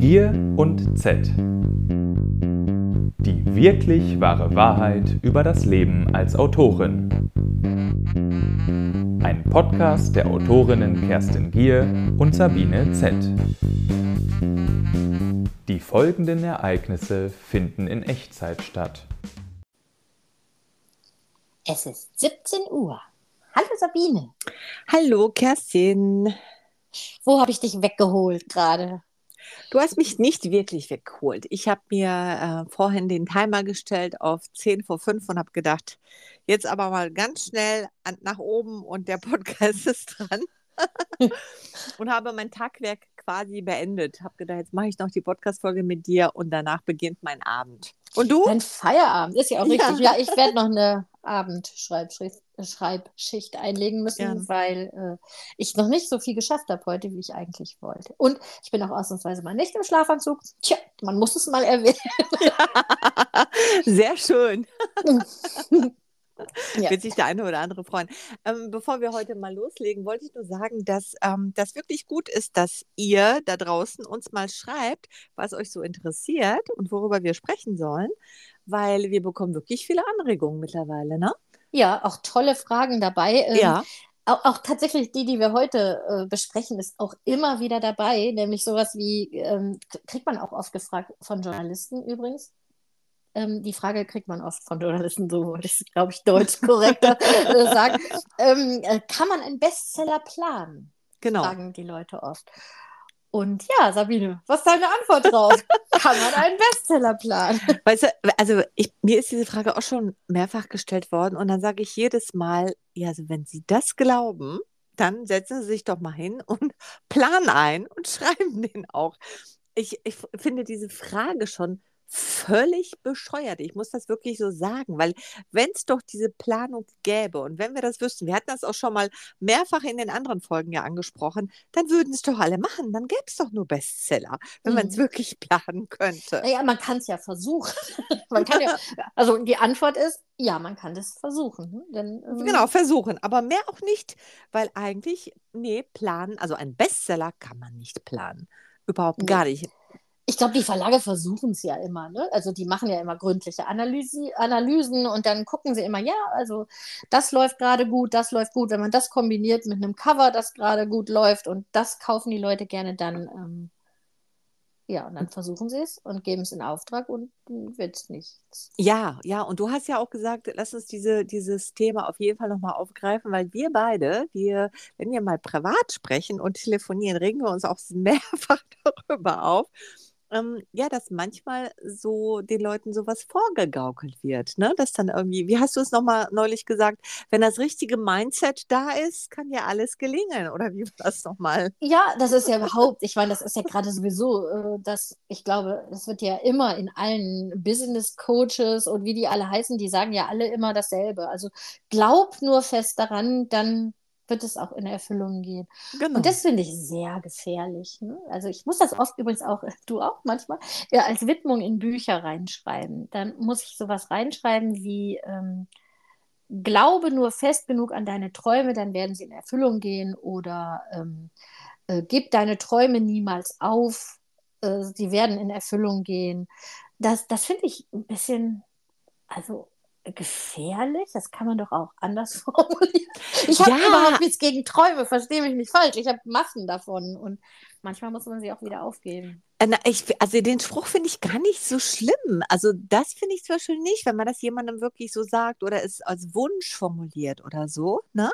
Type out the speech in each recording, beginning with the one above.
Gier und Z. Die wirklich wahre Wahrheit über das Leben als Autorin. Ein Podcast der Autorinnen Kerstin Gier und Sabine Z. Die folgenden Ereignisse finden in Echtzeit statt. Es ist 17 Uhr. Hallo Sabine. Hallo Kerstin. Wo habe ich dich weggeholt gerade? Du hast mich nicht wirklich weggeholt. Ich habe mir äh, vorhin den Timer gestellt auf 10 vor 5 und habe gedacht, jetzt aber mal ganz schnell an, nach oben und der Podcast ist dran. und habe mein Tagwerk quasi beendet. Habe gedacht, jetzt mache ich noch die Podcast-Folge mit dir und danach beginnt mein Abend. Und du? Dein Feierabend ist ja auch richtig. Ja, ja ich werde noch eine Abendschreibschrift Schreibschicht einlegen müssen, ja. weil äh, ich noch nicht so viel geschafft habe heute, wie ich eigentlich wollte. Und ich bin auch ausnahmsweise mal nicht im Schlafanzug. Tja, man muss es mal erwähnen. Ja. Sehr schön. Ja. Wird sich der eine oder andere freuen. Ähm, bevor wir heute mal loslegen, wollte ich nur sagen, dass ähm, das wirklich gut ist, dass ihr da draußen uns mal schreibt, was euch so interessiert und worüber wir sprechen sollen, weil wir bekommen wirklich viele Anregungen mittlerweile, ne? Ja, auch tolle Fragen dabei. Ähm, ja. Auch, auch, tatsächlich die, die wir heute äh, besprechen, ist auch immer wieder dabei, nämlich sowas wie, ähm, kriegt man auch oft gefragt von Journalisten übrigens. Ähm, die Frage kriegt man oft von Journalisten, so wollte ich es, glaube ich, deutsch korrekter äh, sagen. Ähm, äh, kann man einen Bestseller planen? Genau. Fragen die Leute oft. Und ja, Sabine, was ist deine Antwort drauf? Kann man einen Bestseller planen? Weißt du, also ich, mir ist diese Frage auch schon mehrfach gestellt worden und dann sage ich jedes Mal, ja, also wenn Sie das glauben, dann setzen Sie sich doch mal hin und planen ein und schreiben den auch. Ich, ich finde diese Frage schon völlig bescheuert. Ich muss das wirklich so sagen, weil wenn es doch diese Planung gäbe und wenn wir das wüssten, wir hatten das auch schon mal mehrfach in den anderen Folgen ja angesprochen, dann würden es doch alle machen. Dann gäbe es doch nur Bestseller, wenn mhm. man es wirklich planen könnte. Naja, man kann es ja versuchen. man kann ja, also die Antwort ist, ja, man kann das versuchen. Ne? Denn, ähm, genau, versuchen, aber mehr auch nicht, weil eigentlich, nee, planen, also ein Bestseller kann man nicht planen. Überhaupt gar nicht. Ich glaube, die Verlage versuchen es ja immer. Ne? Also die machen ja immer gründliche Analyse, Analysen und dann gucken sie immer, ja, also das läuft gerade gut, das läuft gut. Wenn man das kombiniert mit einem Cover, das gerade gut läuft und das kaufen die Leute gerne, dann ähm, ja, und dann versuchen sie es und geben es in Auftrag und wird es nichts. Ja, ja, und du hast ja auch gesagt, lass uns diese, dieses Thema auf jeden Fall nochmal aufgreifen, weil wir beide, wir, wenn wir mal privat sprechen und telefonieren, regen wir uns auch mehrfach darüber auf ähm, ja, dass manchmal so den Leuten sowas vorgegaukelt wird, ne? Dass dann irgendwie, wie hast du es nochmal neulich gesagt, wenn das richtige Mindset da ist, kann ja alles gelingen, oder wie war das nochmal? Ja, das ist ja überhaupt, ich meine, das ist ja gerade sowieso, äh, dass ich glaube, das wird ja immer in allen Business Coaches und wie die alle heißen, die sagen ja alle immer dasselbe. Also glaub nur fest daran, dann wird es auch in Erfüllung gehen. Genau. Und das finde ich sehr gefährlich. Ne? Also ich muss das oft übrigens auch, du auch manchmal, ja, als Widmung in Bücher reinschreiben. Dann muss ich sowas reinschreiben wie, ähm, glaube nur fest genug an deine Träume, dann werden sie in Erfüllung gehen oder ähm, äh, gib deine Träume niemals auf, äh, sie werden in Erfüllung gehen. Das, das finde ich ein bisschen, also gefährlich? Das kann man doch auch anders formulieren. Ich habe ja. überhaupt nichts gegen Träume, verstehe mich nicht falsch. Ich habe Massen davon und manchmal muss man sie auch wieder aufgeben. Äh, ich, also den Spruch finde ich gar nicht so schlimm. Also das finde ich zum Beispiel nicht, wenn man das jemandem wirklich so sagt oder es als Wunsch formuliert oder so. Ne?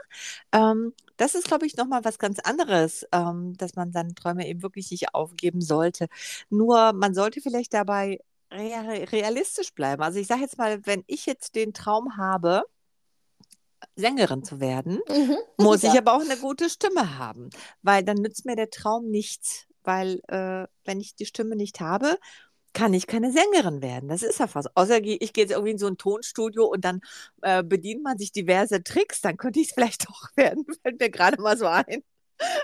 Ähm, das ist, glaube ich, nochmal was ganz anderes, ähm, dass man seine Träume eben wirklich nicht aufgeben sollte. Nur man sollte vielleicht dabei realistisch bleiben. Also ich sage jetzt mal, wenn ich jetzt den Traum habe, Sängerin zu werden, mhm. muss ja. ich aber auch eine gute Stimme haben, weil dann nützt mir der Traum nichts, weil äh, wenn ich die Stimme nicht habe, kann ich keine Sängerin werden. Das ist ja fast. Außer ich gehe jetzt irgendwie in so ein Tonstudio und dann äh, bedient man sich diverse Tricks, dann könnte ich es vielleicht auch werden. Fällt mir gerade mal so ein.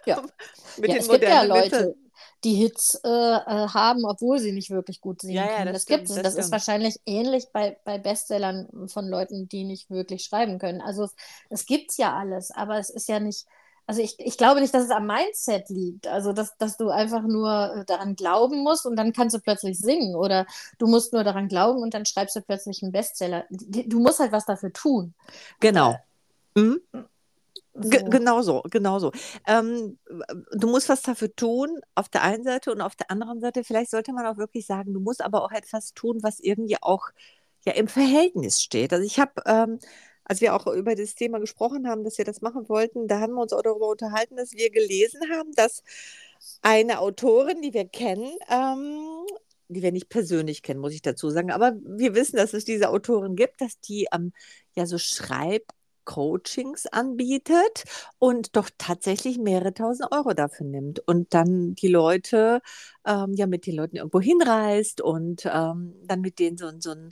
Ja, Mit ja den es gibt ja Leute, Mitteln die Hits äh, äh, haben, obwohl sie nicht wirklich gut singen ja, können. Ja, das, das gibt es. Das, das ist wahrscheinlich ähnlich bei, bei Bestsellern von Leuten, die nicht wirklich schreiben können. Also es, es gibt ja alles, aber es ist ja nicht, also ich, ich glaube nicht, dass es am Mindset liegt. Also, dass, dass du einfach nur äh, daran glauben musst und dann kannst du plötzlich singen. Oder du musst nur daran glauben und dann schreibst du plötzlich einen Bestseller. Du musst halt was dafür tun. Genau. Mhm. So. Genau so, genau so. Ähm, du musst was dafür tun, auf der einen Seite und auf der anderen Seite, vielleicht sollte man auch wirklich sagen, du musst aber auch etwas tun, was irgendwie auch ja im Verhältnis steht. Also ich habe ähm, als wir auch über das Thema gesprochen haben, dass wir das machen wollten, da haben wir uns auch darüber unterhalten, dass wir gelesen haben, dass eine Autorin, die wir kennen, ähm, die wir nicht persönlich kennen, muss ich dazu sagen, aber wir wissen, dass es diese Autorin gibt, dass die ähm, ja so Schreibcoachings anbietet und doch tatsächlich mehrere tausend Euro dafür nimmt und dann die Leute, ähm, ja, mit den Leuten irgendwo hinreist und ähm, dann mit denen so, so ein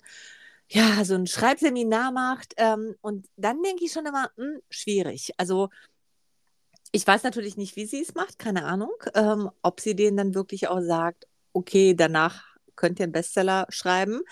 ja, so ein Schreibseminar macht. Ähm, und dann denke ich schon immer, mh, hm, schwierig. Also ich weiß natürlich nicht, wie sie es macht, keine Ahnung, ähm, ob sie denen dann wirklich auch sagt, okay, danach könnt ihr einen Bestseller schreiben.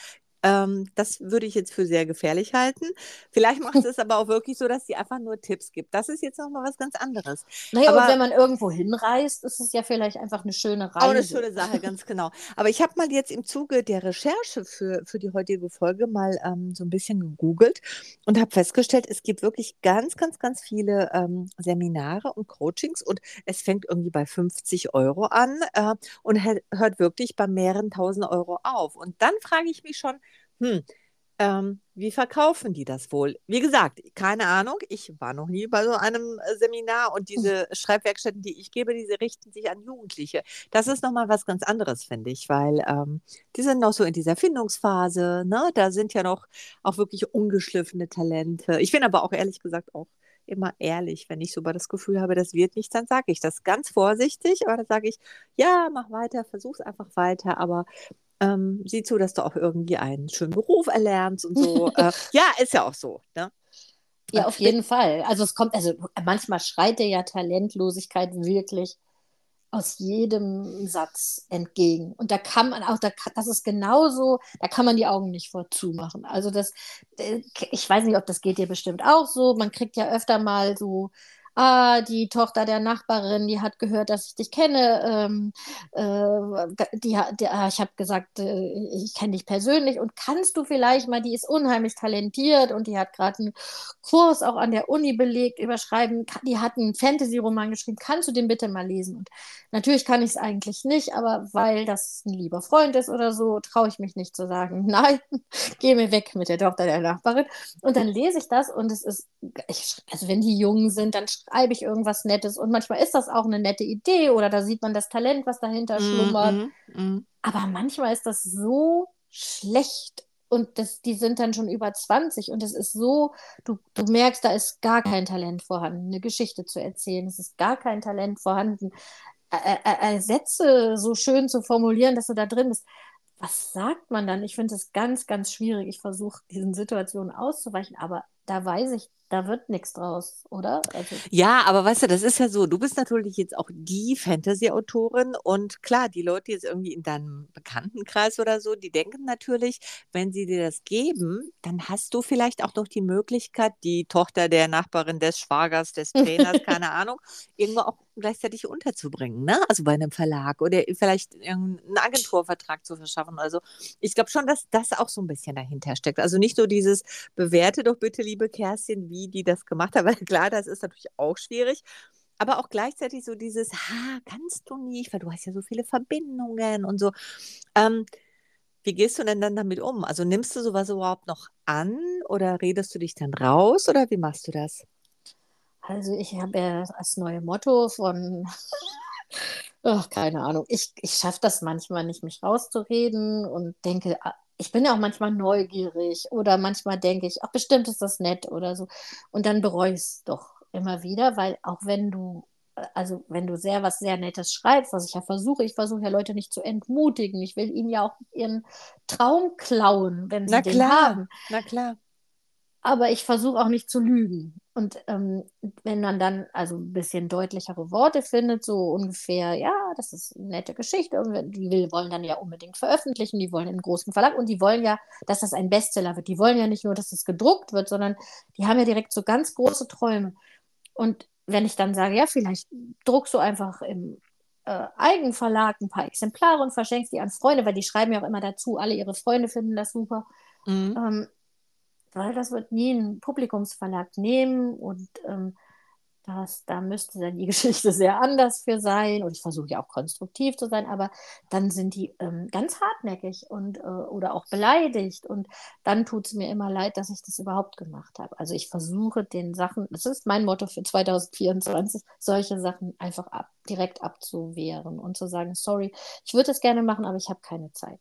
Ähm, das würde ich jetzt für sehr gefährlich halten. Vielleicht macht es aber auch wirklich so, dass sie einfach nur Tipps gibt. Das ist jetzt nochmal was ganz anderes. Naja, aber, und wenn man irgendwo hinreist, ist es ja vielleicht einfach eine schöne Reise. Auch eine schöne Sache, ganz genau. Aber ich habe mal jetzt im Zuge der Recherche für, für die heutige Folge mal ähm, so ein bisschen gegoogelt und habe festgestellt, es gibt wirklich ganz, ganz, ganz viele ähm, Seminare und Coachings und es fängt irgendwie bei 50 Euro an äh, und hört wirklich bei mehreren tausend Euro auf. Und dann frage ich mich schon, hm, ähm, wie verkaufen die das wohl? Wie gesagt, keine Ahnung. Ich war noch nie bei so einem äh, Seminar und diese Schreibwerkstätten, die ich gebe, diese richten sich an Jugendliche. Das ist nochmal was ganz anderes, finde ich, weil ähm, die sind noch so in dieser Findungsphase. Ne? Da sind ja noch auch wirklich ungeschliffene Talente. Ich bin aber auch ehrlich gesagt auch immer ehrlich. Wenn ich so über das Gefühl habe, das wird nichts, dann sage ich das ganz vorsichtig, aber dann sage ich, ja, mach weiter, versuch's einfach weiter, aber ähm, sieh zu, dass du auch irgendwie einen schönen Beruf erlernst und so. äh, ja, ist ja auch so. Ne? Ja, auf jeden Fall. Also es kommt, also manchmal schreit dir ja Talentlosigkeit wirklich aus jedem Satz entgegen. Und da kann man auch, da, das ist genauso, da kann man die Augen nicht vor zumachen. Also das, äh, ich weiß nicht, ob das geht dir bestimmt auch so. Man kriegt ja öfter mal so ah, die Tochter der Nachbarin, die hat gehört, dass ich dich kenne. Ähm, äh, die, die, ah, ich habe gesagt, äh, ich kenne dich persönlich und kannst du vielleicht mal, die ist unheimlich talentiert und die hat gerade einen Kurs auch an der Uni belegt, überschreiben, die hat einen Fantasy-Roman geschrieben, kannst du den bitte mal lesen? Und natürlich kann ich es eigentlich nicht, aber weil das ein lieber Freund ist oder so, traue ich mich nicht zu sagen, nein, geh mir weg mit der Tochter der Nachbarin. Und dann lese ich das und es ist, ich, also wenn die jung sind, dann ich irgendwas Nettes und manchmal ist das auch eine nette Idee oder da sieht man das Talent, was dahinter mhm, schlummert. Mm, mm. Aber manchmal ist das so schlecht und das, die sind dann schon über 20 und es ist so, du, du merkst, da ist gar kein Talent vorhanden, eine Geschichte zu erzählen. Es ist gar kein Talent vorhanden, äh, äh, äh Sätze so schön zu formulieren, dass du da drin bist. Was sagt man dann? Ich finde es ganz, ganz schwierig. Ich versuche, diesen Situationen auszuweichen, aber da weiß ich da wird nichts draus, oder? Also ja, aber weißt du, das ist ja so, du bist natürlich jetzt auch die Fantasy-Autorin und klar, die Leute jetzt irgendwie in deinem Bekanntenkreis oder so, die denken natürlich, wenn sie dir das geben, dann hast du vielleicht auch noch die Möglichkeit, die Tochter der Nachbarin des Schwagers, des Trainers, keine Ahnung, irgendwo auch gleichzeitig unterzubringen, ne? Also bei einem Verlag oder vielleicht einen Agenturvertrag zu verschaffen. Also ich glaube schon, dass das auch so ein bisschen dahinter steckt. Also nicht nur dieses bewerte doch bitte, liebe Kerstin, wie die das gemacht haben, weil klar, das ist natürlich auch schwierig. Aber auch gleichzeitig so dieses, ha, kannst du nicht, weil du hast ja so viele Verbindungen und so. Ähm, wie gehst du denn dann damit um? Also nimmst du sowas überhaupt noch an oder redest du dich dann raus oder wie machst du das? Also ich habe ja als neue Motto von, ach, keine Ahnung, ich, ich schaffe das manchmal nicht, mich rauszureden und denke, ah, ich bin ja auch manchmal neugierig oder manchmal denke ich, ach, bestimmt ist das nett oder so. Und dann bereue ich es doch immer wieder, weil auch wenn du, also wenn du sehr was sehr Nettes schreibst, was ich ja versuche, ich versuche ja Leute nicht zu entmutigen. Ich will ihnen ja auch ihren Traum klauen, wenn sie Na den klar. haben. Na klar aber ich versuche auch nicht zu lügen. Und ähm, wenn man dann also ein bisschen deutlichere Worte findet, so ungefähr, ja, das ist eine nette Geschichte, und die will, wollen dann ja unbedingt veröffentlichen, die wollen in einen großen Verlag und die wollen ja, dass das ein Bestseller wird. Die wollen ja nicht nur, dass es gedruckt wird, sondern die haben ja direkt so ganz große Träume. Und wenn ich dann sage, ja, vielleicht druckst du einfach im äh, Eigenverlag ein paar Exemplare und verschenkst die an Freunde, weil die schreiben ja auch immer dazu, alle ihre Freunde finden das super. Mhm. Ähm, weil das wird nie ein Publikumsverlag nehmen und ähm, das, da müsste dann die Geschichte sehr anders für sein. Und ich versuche ja auch konstruktiv zu sein, aber dann sind die ähm, ganz hartnäckig und, äh, oder auch beleidigt. Und dann tut es mir immer leid, dass ich das überhaupt gemacht habe. Also ich versuche den Sachen, das ist mein Motto für 2024, solche Sachen einfach ab, direkt abzuwehren und zu sagen, sorry, ich würde es gerne machen, aber ich habe keine Zeit.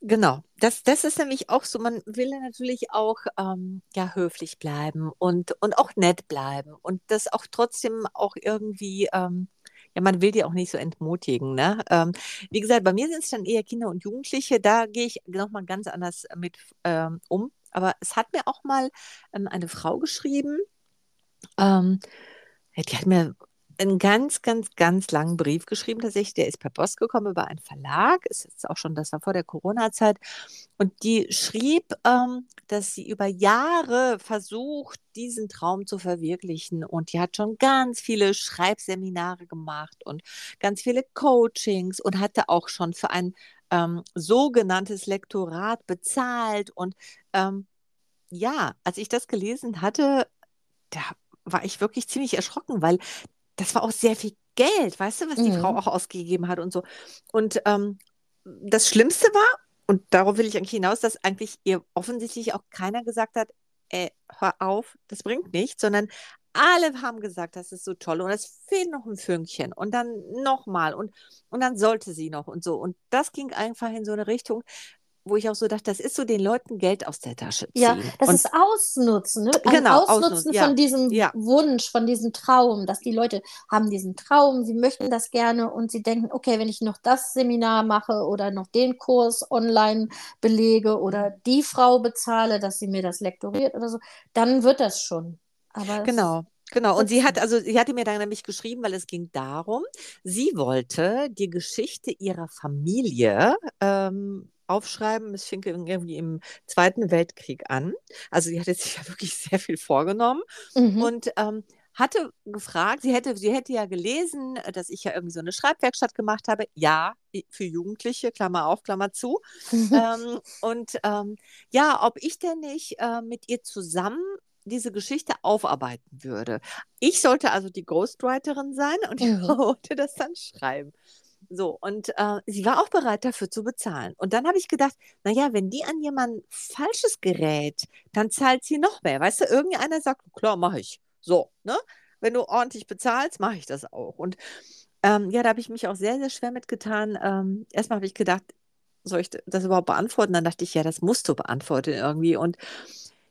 Genau, das, das ist nämlich auch so, man will natürlich auch ähm, ja, höflich bleiben und, und auch nett bleiben und das auch trotzdem auch irgendwie, ähm, ja, man will die auch nicht so entmutigen. Ne? Ähm, wie gesagt, bei mir sind es dann eher Kinder und Jugendliche, da gehe ich nochmal ganz anders mit ähm, um. Aber es hat mir auch mal ähm, eine Frau geschrieben, ähm, die hat mir einen ganz, ganz, ganz langen Brief geschrieben, tatsächlich. Der ist per Post gekommen über einen Verlag. Ist jetzt auch schon, das war vor der Corona-Zeit. Und die schrieb, ähm, dass sie über Jahre versucht, diesen Traum zu verwirklichen. Und die hat schon ganz viele Schreibseminare gemacht und ganz viele Coachings und hatte auch schon für ein ähm, sogenanntes Lektorat bezahlt. Und ähm, ja, als ich das gelesen hatte, da war ich wirklich ziemlich erschrocken, weil das war auch sehr viel Geld, weißt du, was die mhm. Frau auch ausgegeben hat und so. Und ähm, das Schlimmste war, und darauf will ich eigentlich hinaus, dass eigentlich ihr offensichtlich auch keiner gesagt hat, äh, hör auf, das bringt nichts, sondern alle haben gesagt, das ist so toll und es fehlt noch ein Fünkchen und dann nochmal und, und dann sollte sie noch und so. Und das ging einfach in so eine Richtung, wo ich auch so dachte, das ist so den Leuten Geld aus der Tasche ziehen. Ja, das und ist Ausnutzen, ne? Ein genau, Ausnutzen, Ausnutzen ja. von diesem ja. Wunsch, von diesem Traum, dass die Leute haben diesen Traum, sie möchten das gerne und sie denken, okay, wenn ich noch das Seminar mache oder noch den Kurs online belege oder die Frau bezahle, dass sie mir das lektoriert oder so, dann wird das schon. Aber genau. Genau, und sie hat, also sie hatte mir dann nämlich geschrieben, weil es ging darum, sie wollte die Geschichte ihrer Familie ähm, aufschreiben. Es fing irgendwie im Zweiten Weltkrieg an. Also sie hatte sich ja wirklich sehr viel vorgenommen mhm. und ähm, hatte gefragt, sie hätte, sie hätte ja gelesen, dass ich ja irgendwie so eine Schreibwerkstatt gemacht habe. Ja, für Jugendliche, Klammer auf, Klammer zu. ähm, und ähm, ja, ob ich denn nicht äh, mit ihr zusammen diese Geschichte aufarbeiten würde. Ich sollte also die Ghostwriterin sein und ich wollte das dann schreiben. So, und äh, sie war auch bereit dafür zu bezahlen. Und dann habe ich gedacht, naja, wenn die an jemand Falsches gerät, dann zahlt sie noch mehr. Weißt du, irgendeiner sagt, klar, mache ich. So, ne? Wenn du ordentlich bezahlst, mache ich das auch. Und ähm, ja, da habe ich mich auch sehr, sehr schwer mitgetan. Ähm, erstmal habe ich gedacht, soll ich das überhaupt beantworten? Dann dachte ich, ja, das musst du beantworten irgendwie. Und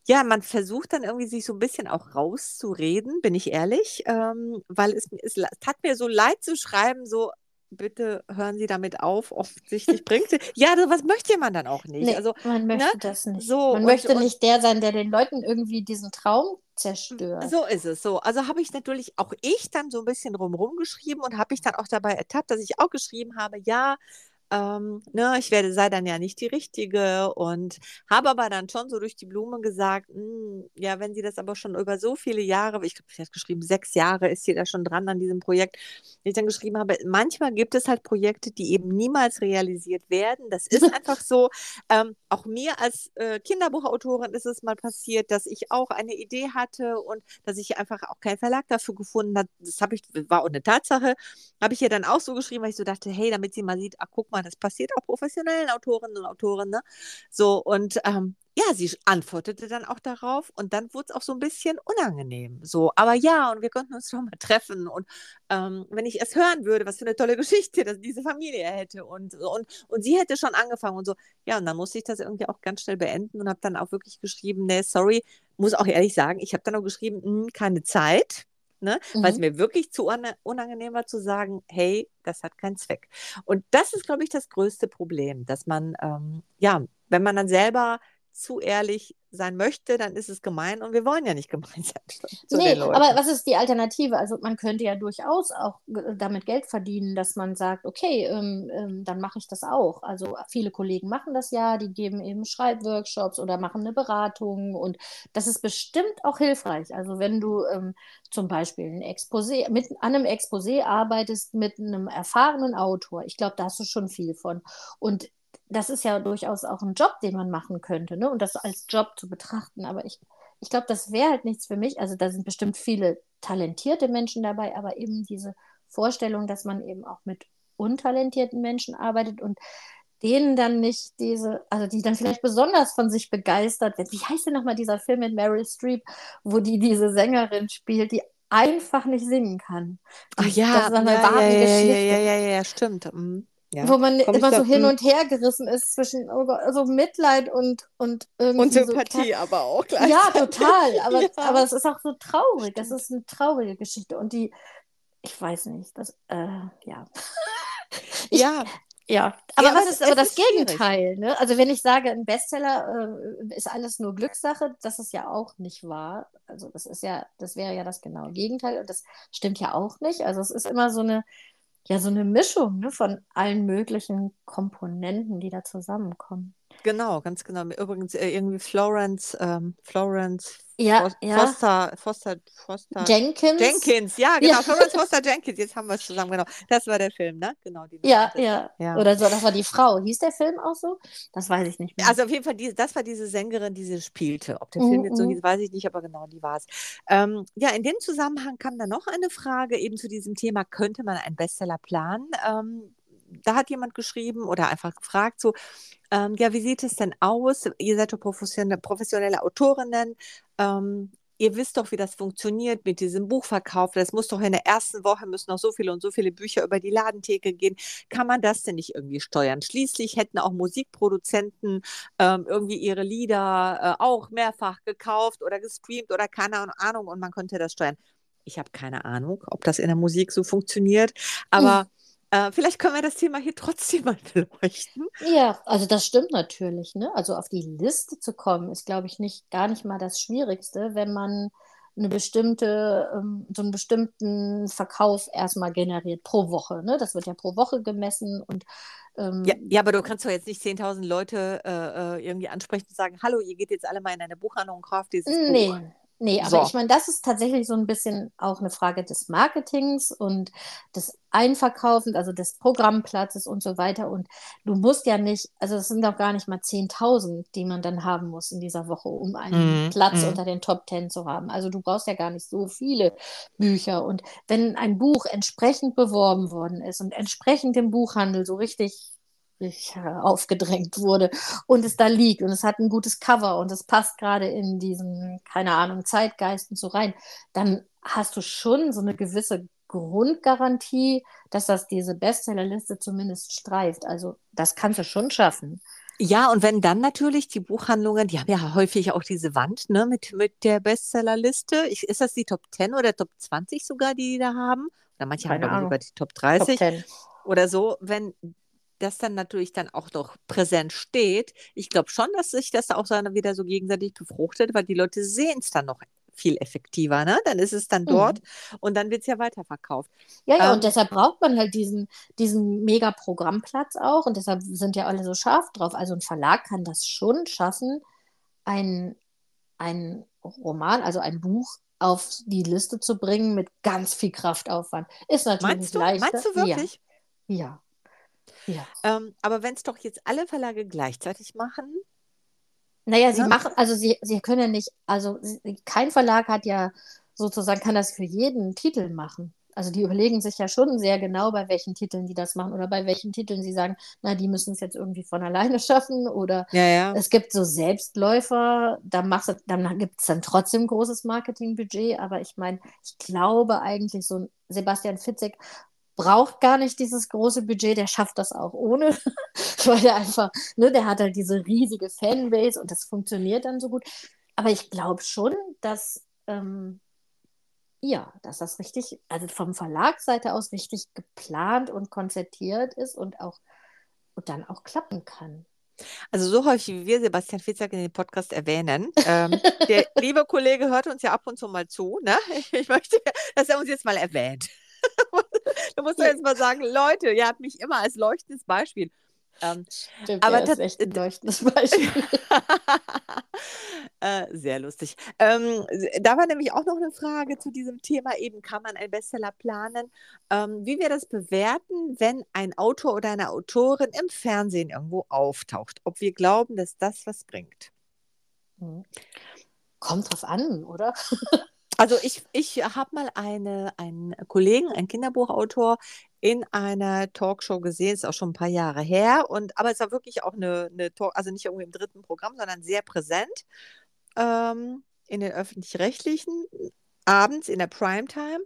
ja, man versucht dann irgendwie sich so ein bisschen auch rauszureden, bin ich ehrlich, ähm, weil es, es, es tat mir so leid zu schreiben, so bitte hören Sie damit auf. Offensichtlich bringt sie. Ja, was möchte man dann auch nicht. Nee, also, man möchte ne? das nicht. So, man und, möchte und, nicht der sein, der den Leuten irgendwie diesen Traum zerstört. So ist es so. Also habe ich natürlich auch ich dann so ein bisschen drumherum geschrieben und habe ich dann auch dabei ertappt, dass ich auch geschrieben habe, ja, ähm, ne, ich werde, sei dann ja nicht die Richtige und habe aber dann schon so durch die Blume gesagt, mh, hm, ja, wenn sie das aber schon über so viele Jahre, ich glaube, ich habe geschrieben, sechs Jahre ist sie da schon dran an diesem Projekt, ich dann geschrieben habe, manchmal gibt es halt Projekte, die eben niemals realisiert werden. Das ist einfach so. Ähm, auch mir als äh, Kinderbuchautorin ist es mal passiert, dass ich auch eine Idee hatte und dass ich einfach auch keinen Verlag dafür gefunden habe. Das habe ich, war auch eine Tatsache, habe ich ihr dann auch so geschrieben, weil ich so dachte, hey, damit sie mal sieht, ach, guck mal, mal, das passiert auch professionellen Autorinnen und Autoren, ne? So, und ähm, ja, sie antwortete dann auch darauf und dann wurde es auch so ein bisschen unangenehm. So, aber ja, und wir konnten uns schon mal treffen. Und ähm, wenn ich es hören würde, was für eine tolle Geschichte dass diese Familie hätte und, und, und sie hätte schon angefangen und so. Ja, und dann musste ich das irgendwie auch ganz schnell beenden und habe dann auch wirklich geschrieben, nee, sorry, muss auch ehrlich sagen, ich habe dann auch geschrieben, mh, hm, keine Zeit ne? Mhm. weil es mir wirklich zu unangenehm war zu sagen, hey, das hat keinen Zweck. Und das ist, glaube ich, das größte Problem, dass man, ähm, ja, wenn man dann selber zu ehrlich sein möchte, dann ist es gemein und wir wollen ja nicht gemein sein. zu Nee, aber was ist die Alternative? Also man könnte ja durchaus auch äh, damit Geld verdienen, dass man sagt, okay, ähm, ähm, dann mache ich das auch. Also viele Kollegen machen das ja, die geben eben Schreibworkshops oder machen eine Beratung und das ist bestimmt auch hilfreich. Also wenn du ähm, zum Beispiel ein Exposé, mit, an einem Exposé arbeitest mit einem erfahrenen Autor, ich glaube, da hast du schon viel von. Und das ist ja durchaus auch ein Job, den man machen könnte, ne? Und das als Job zu betrachten. Aber ich, ich glaube, das wäre halt nichts für mich. Also da sind bestimmt viele talentierte Menschen dabei, aber eben diese Vorstellung, dass man eben auch mit untalentierten Menschen arbeitet und denen dann nicht diese, also die dann vielleicht besonders von sich begeistert wird. Wie heißt denn nochmal dieser Film mit Meryl Streep, wo die diese Sängerin spielt, die einfach nicht singen kann? Ach ja, das ist eine ja, ja, ja, ja, ja, ja, stimmt. Mhm. Ja. Wo man immer so hin und her gerissen ist zwischen oh Gott, so Mitleid und, und irgendwie Und so Sympathie aber auch Ja, gleichzeitig. total. Aber, Ja. aber es ist auch so traurig. Das ist eine traurige Geschichte. Und die, ich weiß nicht, das, äh, ja. Ich, Ja, ja. Aber Ja, was ist aber das ist schwierig. Gegenteil? Ne? Also wenn ich sage, ein Bestseller äh, ist alles nur Glückssache, das ist ja auch nicht wahr. Also das ist ja, das wäre ja das genaue Gegenteil und das stimmt ja auch nicht. Also es ist immer so eine, ja, so eine Mischung ne, von allen möglichen Komponenten, die da zusammenkommen. Genau, ganz genau. Übrigens äh, irgendwie Florence, ähm, Florence Ja, Fos- ja. Foster, Foster, Foster Jenkins. Jenkins, ja, genau, Ja. Florence Foster Jenkins, jetzt haben wir es zusammen, genau. Das war der Film, ne? Genau, die Ja, ja, Ja. Oder so, das war die Frau. Hieß der Film auch so? Das weiß ich nicht mehr. Also auf jeden Fall, die, das war diese Sängerin, die sie spielte. Ob der Film jetzt so mhm. hieß, weiß ich nicht, aber genau die war es. Ähm, ja, in dem Zusammenhang kam dann noch eine Frage eben zu diesem Thema, könnte man einen Bestseller planen? Ähm, da hat jemand geschrieben oder einfach gefragt, so, ähm, ja, wie sieht es denn aus? Ihr seid doch professionelle, professionelle Autorinnen. Ähm, ihr wisst doch, wie das funktioniert mit diesem Buchverkauf. Das muss doch in der ersten Woche müssen noch so viele und so viele Bücher über die Ladentheke gehen. Kann man das denn nicht irgendwie steuern? Schließlich hätten auch Musikproduzenten ähm, irgendwie ihre Lieder äh, auch mehrfach gekauft oder gestreamt oder keine Ahnung und man könnte das steuern. Ich habe keine Ahnung, ob das in der Musik so funktioniert, aber äh, vielleicht können wir das Thema hier trotzdem mal beleuchten. Ja, also das stimmt natürlich, ne? Also auf die Liste zu kommen, ist, glaube ich, nicht gar nicht mal das Schwierigste, wenn man eine bestimmte, ähm, so einen bestimmten Verkauf erstmal generiert pro Woche. Ne? Das wird ja pro Woche gemessen und ähm, Ja, ja, aber du kannst doch jetzt nicht 10.000 Leute äh, äh, irgendwie ansprechen und sagen, hallo, ihr geht jetzt alle mal in eine Buchhandlung und kauft dieses Nee, Buch. Nee, aber So. ich meine, das ist tatsächlich so ein bisschen auch eine Frage des Marketings und des Einverkaufens, also des Programmplatzes und so weiter. Und du musst ja nicht, also es sind auch gar nicht mal 10.000, die man dann haben muss in dieser Woche, um einen Mhm, Platz mhm. unter den Top 10 zu haben. Also du brauchst ja gar nicht so viele Bücher. Und wenn ein Buch entsprechend beworben worden ist und entsprechend im Buchhandel so richtig richtig aufgedrängt wurde und es da liegt und es hat ein gutes Cover und es passt gerade in diesen, keine Ahnung, Zeitgeisten so rein, dann hast du schon so eine gewisse Grundgarantie, dass das diese Bestsellerliste zumindest streift. Also das kannst du schon schaffen. Ja, und wenn dann natürlich die Buchhandlungen, die haben ja häufig auch diese Wand ne, mit, mit der Bestsellerliste. Ich, ist das die Top 10 oder Top 20 sogar, die die da haben? Oder manche Keine haben, ich, sogar die Top Top 30 10. oder so. Wenn das dann natürlich dann auch noch präsent steht, ich glaube schon, dass sich das auch so wieder so gegenseitig befruchtet, weil die Leute sehen es dann noch viel effektiver. Ne? Dann ist es dann dort und dann wird es ja weiterverkauft. Ja, ja, Ähm, und deshalb braucht man halt diesen, diesen mega Programmplatz auch und deshalb sind ja alle so scharf drauf. Also ein Verlag kann das schon schaffen, ein, ein Roman, also ein Buch auf die Liste zu bringen mit ganz viel Kraftaufwand. Ist natürlich Meinst du, leichter. meinst du wirklich? Ja. Ja. Ja. Ähm, aber wenn es doch jetzt alle Verlage gleichzeitig machen, Naja, sie Ne? machen, also sie, sie können ja nicht, also sie, kein Verlag hat ja sozusagen, kann das für jeden Titel machen. Also die überlegen sich ja schon sehr genau, bei welchen Titeln die das machen oder bei welchen Titeln sie sagen, na, die müssen es jetzt irgendwie von alleine schaffen oder ja, ja. es gibt so Selbstläufer, da machst du, dann gibt es dann trotzdem großes Marketingbudget, aber ich meine, ich glaube eigentlich, so ein Sebastian Fitzek braucht gar nicht dieses große Budget, der schafft das auch ohne, weil er einfach, ne, der hat halt diese riesige Fanbase und das funktioniert dann so gut. Aber ich glaube schon, dass, ähm, ja, dass das richtig, also vom Verlagsseite aus richtig geplant und konzertiert ist und auch und dann auch klappen kann. Also so häufig, wie wir Sebastian Fitzek in den Podcast erwähnen, ähm, der liebe Kollege hört uns ja ab und zu mal zu. Ne? Ich möchte, dass er uns jetzt mal erwähnt. Du musst doch jetzt mal sagen, Leute, ihr habt mich immer als leuchtendes Beispiel. Ähm, Stimmt, aber das ist echt ein leuchtendes Beispiel. äh, sehr lustig. Ähm, da war nämlich auch noch eine Frage zu diesem Thema, eben kann man einen Bestseller planen, ähm, wie wir das bewerten, wenn ein Autor oder eine Autorin im Fernsehen irgendwo auftaucht, ob wir glauben, dass das was bringt. Hm. Kommt drauf an, oder? Also ich, ich habe mal eine, einen Kollegen, einen Kinderbuchautor, in einer Talkshow gesehen, ist auch schon ein paar Jahre her. Und, aber es war wirklich auch eine, eine Talk, also nicht irgendwie im dritten Programm, sondern sehr präsent ähm, in den öffentlich-rechtlichen, abends in der Primetime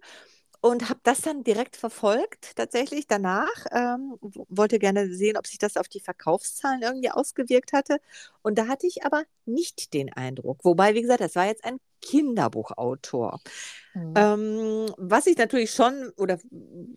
und habe das dann direkt verfolgt, tatsächlich danach. Ähm, wollte gerne sehen, ob sich das auf die Verkaufszahlen irgendwie ausgewirkt hatte. Und da hatte ich aber nicht den Eindruck. Wobei, wie gesagt, das war jetzt ein Kinderbuchautor. Mhm. Ähm, was ich natürlich schon, oder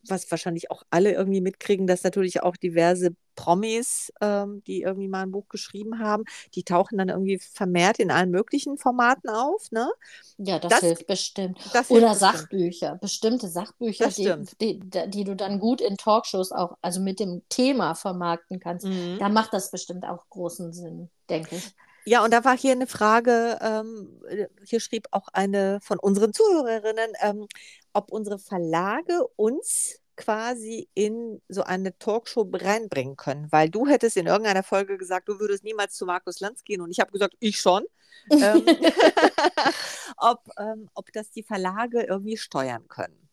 was wahrscheinlich auch alle irgendwie mitkriegen, dass natürlich auch diverse Promis, ähm, die irgendwie mal ein Buch geschrieben haben, die tauchen dann irgendwie vermehrt in allen möglichen Formaten auf. Ne? Ja, das, das hilft bestimmt. Das oder hilft Sachbücher, bestimmt. bestimmte Sachbücher, die, die, die, du dann gut in Talkshows auch, also mit dem Thema vermarkten kannst. Mhm. Da macht das bestimmt auch großen Sinn, denke ich. Ja, und da war hier eine Frage, ähm, äh, hier schrieb auch eine von unseren Zuhörerinnen, ähm, ob unsere Verlage uns quasi in so eine Talkshow reinbringen können, weil du hättest in irgendeiner Folge gesagt, du würdest niemals zu Markus Lanz gehen und ich habe gesagt, ich schon. ähm, ob, ähm, ob das die Verlage irgendwie steuern können.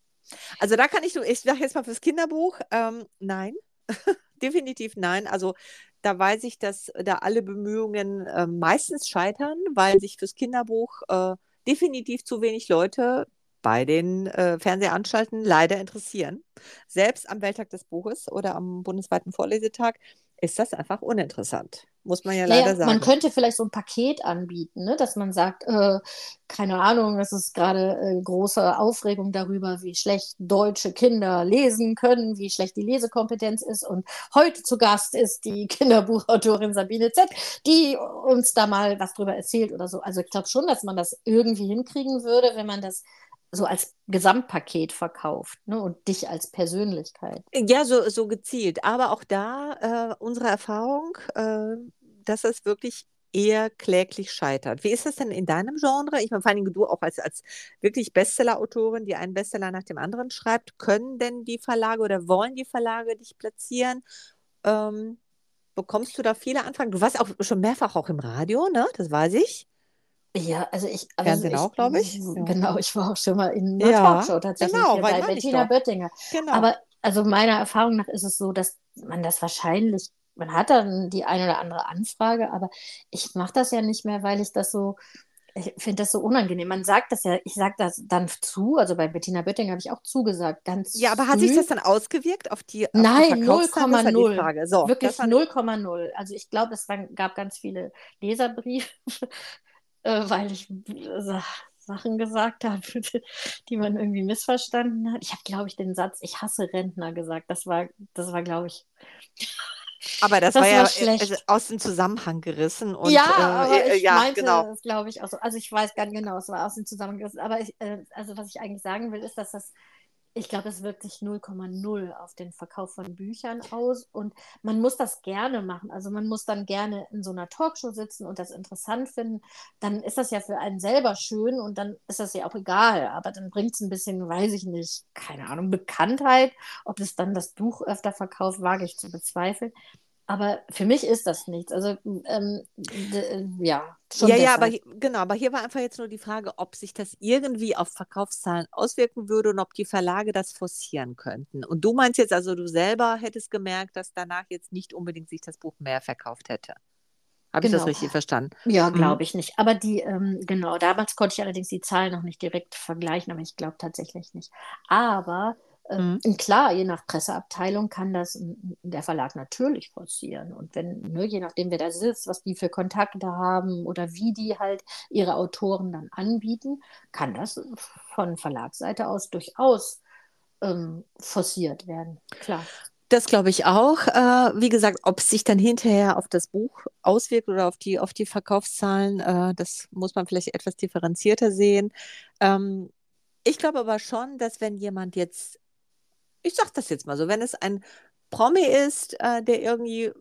Also da kann ich, ich sage jetzt mal fürs Kinderbuch, ähm, nein, definitiv nein. Also da weiß ich, dass da alle Bemühungen äh, meistens scheitern, weil sich fürs Kinderbuch äh, definitiv zu wenig Leute bei den äh, Fernsehanstalten leider interessieren. Selbst am Welttag des Buches oder am bundesweiten Vorlesetag ist das einfach uninteressant muss man ja leider naja, sagen. Man könnte vielleicht so ein Paket anbieten, ne? dass man sagt, äh, keine Ahnung, es ist gerade äh, große Aufregung darüber, wie schlecht deutsche Kinder lesen können, wie schlecht die Lesekompetenz ist. Und heute zu Gast ist die Kinderbuchautorin Sabine Z., die uns da mal was drüber erzählt oder so. Also ich glaube schon, dass man das irgendwie hinkriegen würde, wenn man das so als Gesamtpaket verkauft ne? und dich als Persönlichkeit. Ja, so, so gezielt. Aber auch da äh, unsere Erfahrung, äh, dass es wirklich eher kläglich scheitert. Wie ist das denn in deinem Genre? Ich meine, vor allem du auch als, als wirklich Bestseller-Autorin, die einen Bestseller nach dem anderen schreibt, können denn die Verlage oder wollen die Verlage dich platzieren? Ähm, bekommst du da viele Anfragen? Du warst auch schon mehrfach auch im Radio, ne? Das weiß ich. Ja, also ich. Also Fernsehen auch, glaube ich. Genau, ich war auch schon mal in einer ja, Talkshow tatsächlich genau, bei Bettina Böttinger. Genau. Aber also meiner Erfahrung nach ist es so, dass man das wahrscheinlich, man hat dann die eine oder andere Anfrage, aber ich mache das ja nicht mehr, weil ich das so, ich finde das so unangenehm. Man sagt das ja, ich sage das dann zu, also bei Bettina Böttinger habe ich auch zugesagt, ganz Ja, aber früh. hat sich das dann ausgewirkt auf die auf Nein, 0,0. So, Wirklich 0,0. Also ich glaube, es gab ganz viele Leserbriefe äh, weil ich äh, Sachen gesagt habe, die man irgendwie missverstanden hat. Ich habe, glaube ich, den Satz, ich hasse Rentner gesagt. Das war, das war, glaube ich. Aber das, das war ja war aus dem Zusammenhang gerissen. Und, ja, äh, aber äh, ich ja, meinte genau. das, glaube ich, auch so. Also ich weiß gar nicht genau, es war aus dem Zusammenhang gerissen. Aber ich, äh, also was ich eigentlich sagen will, ist, dass das ich glaube, es wirkt sich 0,0 auf den Verkauf von Büchern aus und man muss das gerne machen. Also man muss dann gerne in so einer Talkshow sitzen und das interessant finden. Dann ist das ja für einen selber schön und dann ist das ja auch egal. Aber dann bringt es ein bisschen, weiß ich nicht, keine Ahnung, Bekanntheit. Ob es dann das Buch öfter verkauft, wage ich zu bezweifeln. Aber für mich ist das nichts. Also ähm, äh, ja, schon. Ja, deshalb. ja, aber genau, aber hier war einfach jetzt nur die Frage, ob sich das irgendwie auf Verkaufszahlen auswirken würde und ob die Verlage das forcieren könnten. Und du meinst jetzt also, du selber hättest gemerkt, dass danach jetzt nicht unbedingt sich das Buch mehr verkauft hätte. Habe genau. ich das genau. richtig verstanden? Ja, glaube mhm. ich nicht. Aber die, ähm, genau, damals konnte ich allerdings die Zahlen noch nicht direkt vergleichen, aber ich glaube tatsächlich nicht. Aber ähm, mhm. klar, je nach Presseabteilung kann das der Verlag natürlich forcieren. Und wenn, ne, je nachdem, wer da sitzt, was die für Kontakte haben oder wie die halt ihre Autoren dann anbieten, kann das von Verlagsseite aus durchaus ähm, forciert werden. Klar. Das glaube ich auch. Äh, wie gesagt, ob es sich dann hinterher auf das Buch auswirkt oder auf die, auf die Verkaufszahlen, äh, das muss man vielleicht etwas differenzierter sehen. Ähm, ich glaube aber schon, dass wenn jemand jetzt, ich sage das jetzt mal so, wenn es ein Promi ist, äh, der irgendwie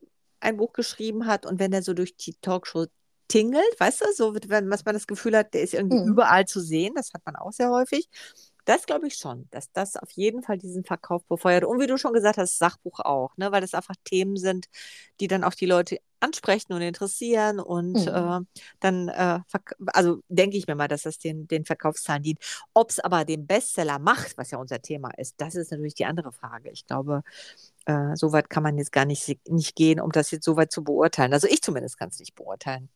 ein Buch geschrieben hat und wenn er so durch die Talkshow tingelt, weißt du, so, wenn man das Gefühl hat, der ist irgendwie mhm. überall zu sehen, das hat man auch sehr häufig. Das glaube ich schon, dass das auf jeden Fall diesen Verkauf befeuert. Und wie du schon gesagt hast, Sachbuch auch, ne? weil das einfach Themen sind, die dann auch die Leute ansprechen und interessieren. Und mhm. äh, dann, äh, also denke ich mir mal, dass das den, den Verkaufszahlen dient. Ob es aber den Bestseller macht, was ja unser Thema ist, das ist natürlich die andere Frage. Ich glaube, äh, so weit kann man jetzt gar nicht, nicht gehen, um das jetzt so weit zu beurteilen. Also ich zumindest kann es nicht beurteilen.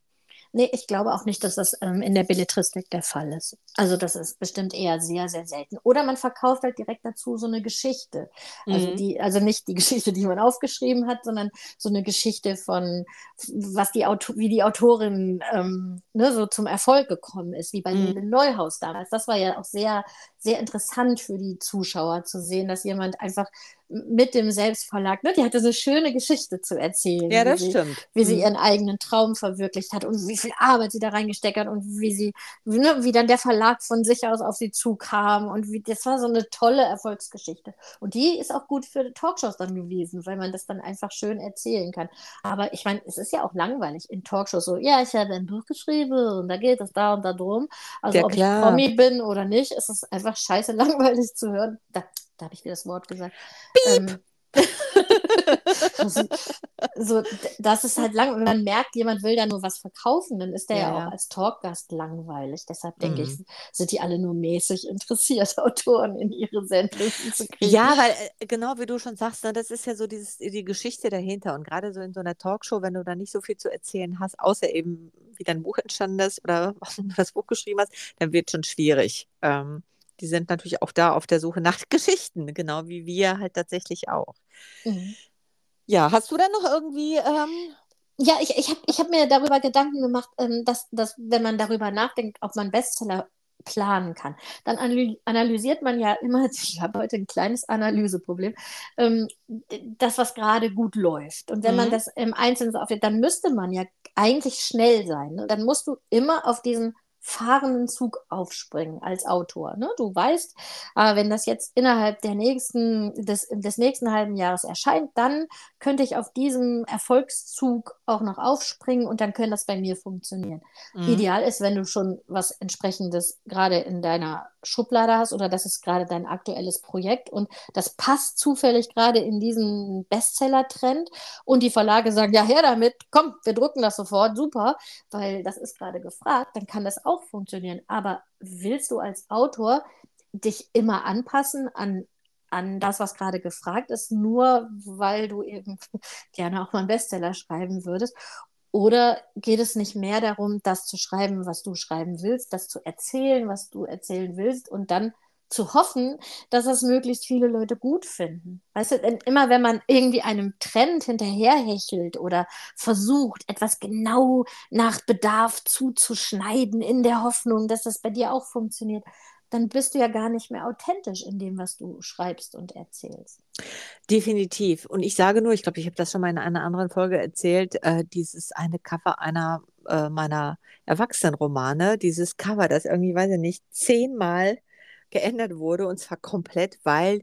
Nee, ich glaube auch nicht, dass das ähm, in der Belletristik der Fall ist. Also das ist bestimmt eher sehr, sehr selten. Oder man verkauft halt direkt dazu so eine Geschichte. Also, mhm. die, also nicht die Geschichte, die man aufgeschrieben hat, sondern so eine Geschichte von, was die Auto wie die Autorin ähm, ne, so zum Erfolg gekommen ist, wie bei mhm. Neuhaus damals. Das war ja auch sehr, sehr interessant für die Zuschauer zu sehen, dass jemand einfach mit dem Selbstverlag, ne, die hatte so eine schöne Geschichte zu erzählen. Ja, das wie stimmt. Sie, wie sie mhm. ihren eigenen Traum verwirklicht hat und wie viel Arbeit sie da reingesteckt hat und wie sie, wie, ne, wie dann der Verlag von sich aus auf sie zukam und wie, das war so eine tolle Erfolgsgeschichte. Und die ist auch gut für Talkshows dann gewesen, weil man das dann einfach schön erzählen kann. Aber ich meine, es ist ja auch langweilig in Talkshows so, ja, ich habe ein Buch geschrieben und da geht es da und da drum. Also ja, ob klar. ich Promi bin oder nicht, ist es einfach scheiße langweilig zu hören. Da, da habe ich wieder das Wort gesagt. Ähm, so, das ist halt lang, wenn man merkt, jemand will da nur was verkaufen, dann ist der ja, ja auch als Talkgast langweilig. Deshalb denke mhm. ich, sind die alle nur mäßig interessiert, Autoren in ihre Sendungen zu kriegen. Ja, weil äh, genau wie du schon sagst, ne, das ist ja so dieses, die Geschichte dahinter. Und gerade so in so einer Talkshow, wenn du da nicht so viel zu erzählen hast, außer eben, wie dein Buch entstanden ist oder warum du das Buch geschrieben hast, dann wird es schon schwierig. Ähm, die sind natürlich auch da auf der Suche nach Geschichten, genau wie wir halt tatsächlich auch. Mhm. Ja, hast du denn noch irgendwie. Ähm ja, ich, ich habe ich hab mir darüber Gedanken gemacht, ähm, dass, dass, wenn man darüber nachdenkt, ob man Bestseller planen kann. Dann analysiert man ja immer, ich habe heute ein kleines Analyseproblem, ähm, das, was gerade gut läuft. Und wenn mhm. man das im Einzelnen so aufnimmt, dann müsste man ja eigentlich schnell sein. Ne? Dann musst du immer auf diesen fahrenden Zug aufspringen als Autor. Ne? Du weißt, äh, wenn das jetzt innerhalb der nächsten, des, des nächsten halben Jahres erscheint, dann könnte ich auf diesem Erfolgszug auch noch aufspringen und dann könnte das bei mir funktionieren. Mhm. Ideal ist, wenn du schon was entsprechendes gerade in deiner Schublade hast oder das ist gerade dein aktuelles Projekt und das passt zufällig gerade in diesen Bestseller-Trend und die Verlage sagen, ja, her damit, komm, wir drucken das sofort, super, weil das ist gerade gefragt, dann kann das auch funktionieren. Aber willst du als Autor dich immer anpassen an an das, was gerade gefragt ist, nur weil du eben gerne auch mal einen Bestseller schreiben würdest? Oder geht es nicht mehr darum, das zu schreiben, was du schreiben willst, das zu erzählen, was du erzählen willst und dann zu hoffen, dass das möglichst viele Leute gut finden. Weißt du, denn immer wenn man irgendwie einem Trend hinterherhechelt oder versucht, etwas genau nach Bedarf zuzuschneiden, in der Hoffnung, dass das bei dir auch funktioniert, dann bist du ja gar nicht mehr authentisch in dem, was du schreibst und erzählst. Definitiv. Und ich sage nur, ich glaube, ich habe das schon mal in einer anderen Folge erzählt, äh, dieses eine Cover einer äh, meiner Erwachsenenromane, dieses Cover, das irgendwie, weiß ich nicht, zehnmal geändert wurde und zwar komplett, weil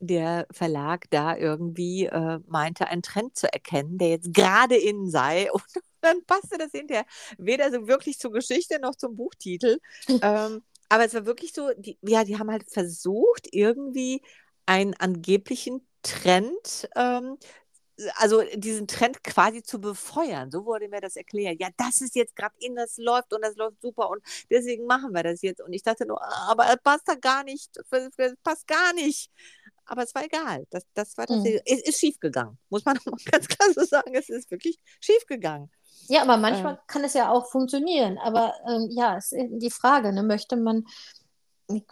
der Verlag da irgendwie äh, meinte, einen Trend zu erkennen, der jetzt gerade innen sei. Und dann passte das hinterher weder so wirklich zur Geschichte noch zum Buchtitel. ähm, aber es war wirklich so, die, ja, die haben halt versucht, irgendwie einen angeblichen Trend, ähm, also diesen Trend quasi zu befeuern. So wurde mir das erklärt. Ja, das ist jetzt gerade in, das läuft und das läuft super und deswegen machen wir das jetzt. Und ich dachte nur, ah, aber es passt da gar nicht, es passt gar nicht. Aber es war egal. Das, das war das. Mhm. Es ist schief gegangen, muss man ganz klar so sagen. Es ist wirklich schief gegangen. Ja, aber manchmal äh. kann es ja auch funktionieren. Aber ähm, ja, ist die Frage, ne? möchte man,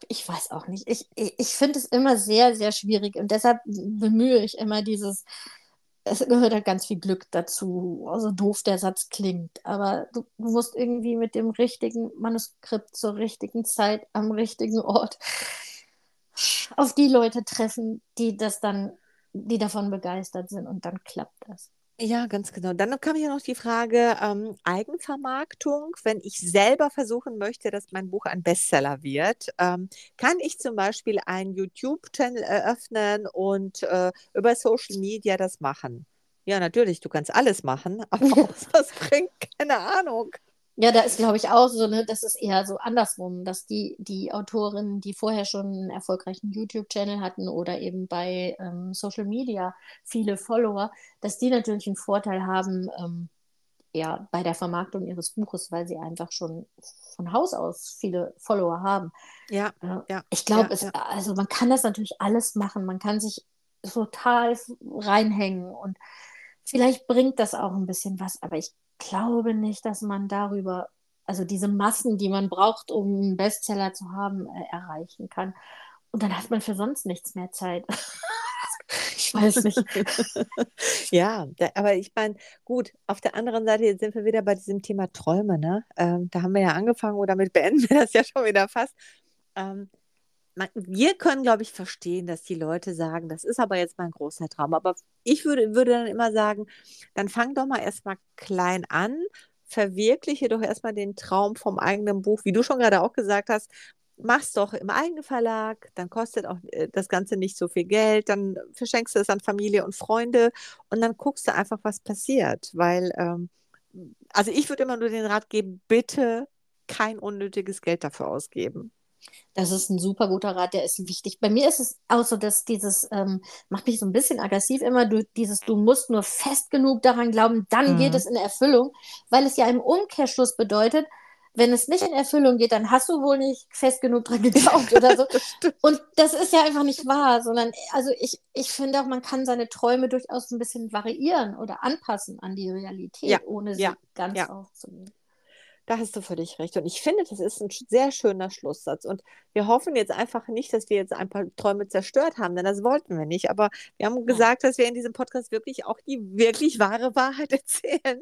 ich weiß auch nicht, ich, ich, ich finde es immer sehr, sehr schwierig und deshalb bemühe ich immer dieses, es gehört halt ganz viel Glück dazu, also doof der Satz klingt, aber du, du musst irgendwie mit dem richtigen Manuskript zur richtigen Zeit am richtigen Ort auf die Leute treffen, die das dann die davon begeistert sind und dann klappt das. Ja, ganz genau. Dann kam ja noch die Frage ähm, Eigenvermarktung. Wenn ich selber versuchen möchte, dass mein Buch ein Bestseller wird, ähm, kann ich zum Beispiel einen YouTube-Channel eröffnen und äh, über Social Media das machen? Ja, natürlich, du kannst alles machen, aber was das bringt, keine Ahnung. Ja, da ist, glaube ich, auch so, ne, das ist eher so andersrum, dass die, die Autorinnen, die vorher schon einen erfolgreichen YouTube-Channel hatten oder eben bei ähm, Social Media viele Follower, dass die natürlich einen Vorteil haben, ähm, ja, bei der Vermarktung ihres Buches, weil sie einfach schon von Haus aus viele Follower haben. Ja, äh, ja. Ich glaube, ja, ja. also man kann das natürlich alles machen. Man kann sich total reinhängen und vielleicht bringt das auch ein bisschen was, aber ich glaube nicht, dass man darüber, also diese Massen, die man braucht, um einen Bestseller zu haben, äh, erreichen kann. Und dann hat man für sonst nichts mehr Zeit. ich weiß nicht. ja, da, aber ich meine, gut, auf der anderen Seite jetzt sind wir wieder bei diesem Thema Träume, ne? Ähm, da haben wir ja angefangen oder damit beenden wir das ja schon wieder fast. Ähm, man, wir können, glaube ich, verstehen, dass die Leute sagen, das ist aber jetzt mein großer Traum. Aber ich würde, würde dann immer sagen, dann fang doch mal erstmal klein an, verwirkliche doch erstmal den Traum vom eigenen Buch, wie du schon gerade auch gesagt hast. Mach's doch im eigenen Verlag, dann kostet auch äh, das Ganze nicht so viel Geld, dann verschenkst du es an Familie und Freunde und dann guckst du einfach, was passiert. Weil, ähm, also ich würde immer nur den Rat geben, bitte kein unnötiges Geld dafür ausgeben. Das ist ein super guter Rat, der ist wichtig. Bei mir ist es auch so, dass dieses, ähm, macht mich so ein bisschen aggressiv immer, du, dieses, du musst nur fest genug daran glauben, dann mhm. geht es in Erfüllung, weil es ja im Umkehrschluss bedeutet, wenn es nicht in Erfüllung geht, dann hast du wohl nicht fest genug dran geglaubt oder so. Und das ist ja einfach nicht wahr, sondern also ich, ich finde auch, man kann seine Träume durchaus ein bisschen variieren oder anpassen an die Realität, ja, ohne sie ja, ganz ja. aufzunehmen. Da hast du völlig recht. Und ich finde, das ist ein sehr schöner Schlusssatz. Und wir hoffen jetzt einfach nicht, dass wir jetzt ein paar Träume zerstört haben, denn das wollten wir nicht. Aber wir haben gesagt, dass wir in diesem Podcast wirklich auch die wirklich wahre Wahrheit erzählen.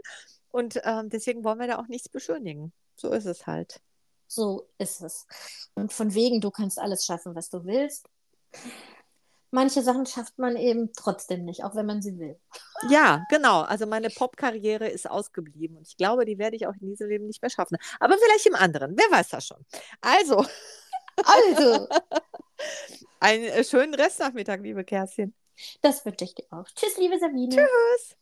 Und ähm, deswegen wollen wir da auch nichts beschönigen. So ist es halt. So ist es. Und von wegen, du kannst alles schaffen, was du willst manche Sachen schafft man eben trotzdem nicht, auch wenn man sie will. Ja, genau. Also meine Pop-Karriere ist ausgeblieben und ich glaube, die werde ich auch in diesem Leben nicht mehr schaffen. Aber vielleicht im anderen. Wer weiß das schon. Also. Also. Einen äh, schönen Restnachmittag, liebe Kerstin. Das wünsche ich dir auch. Tschüss, liebe Sabine. Tschüss.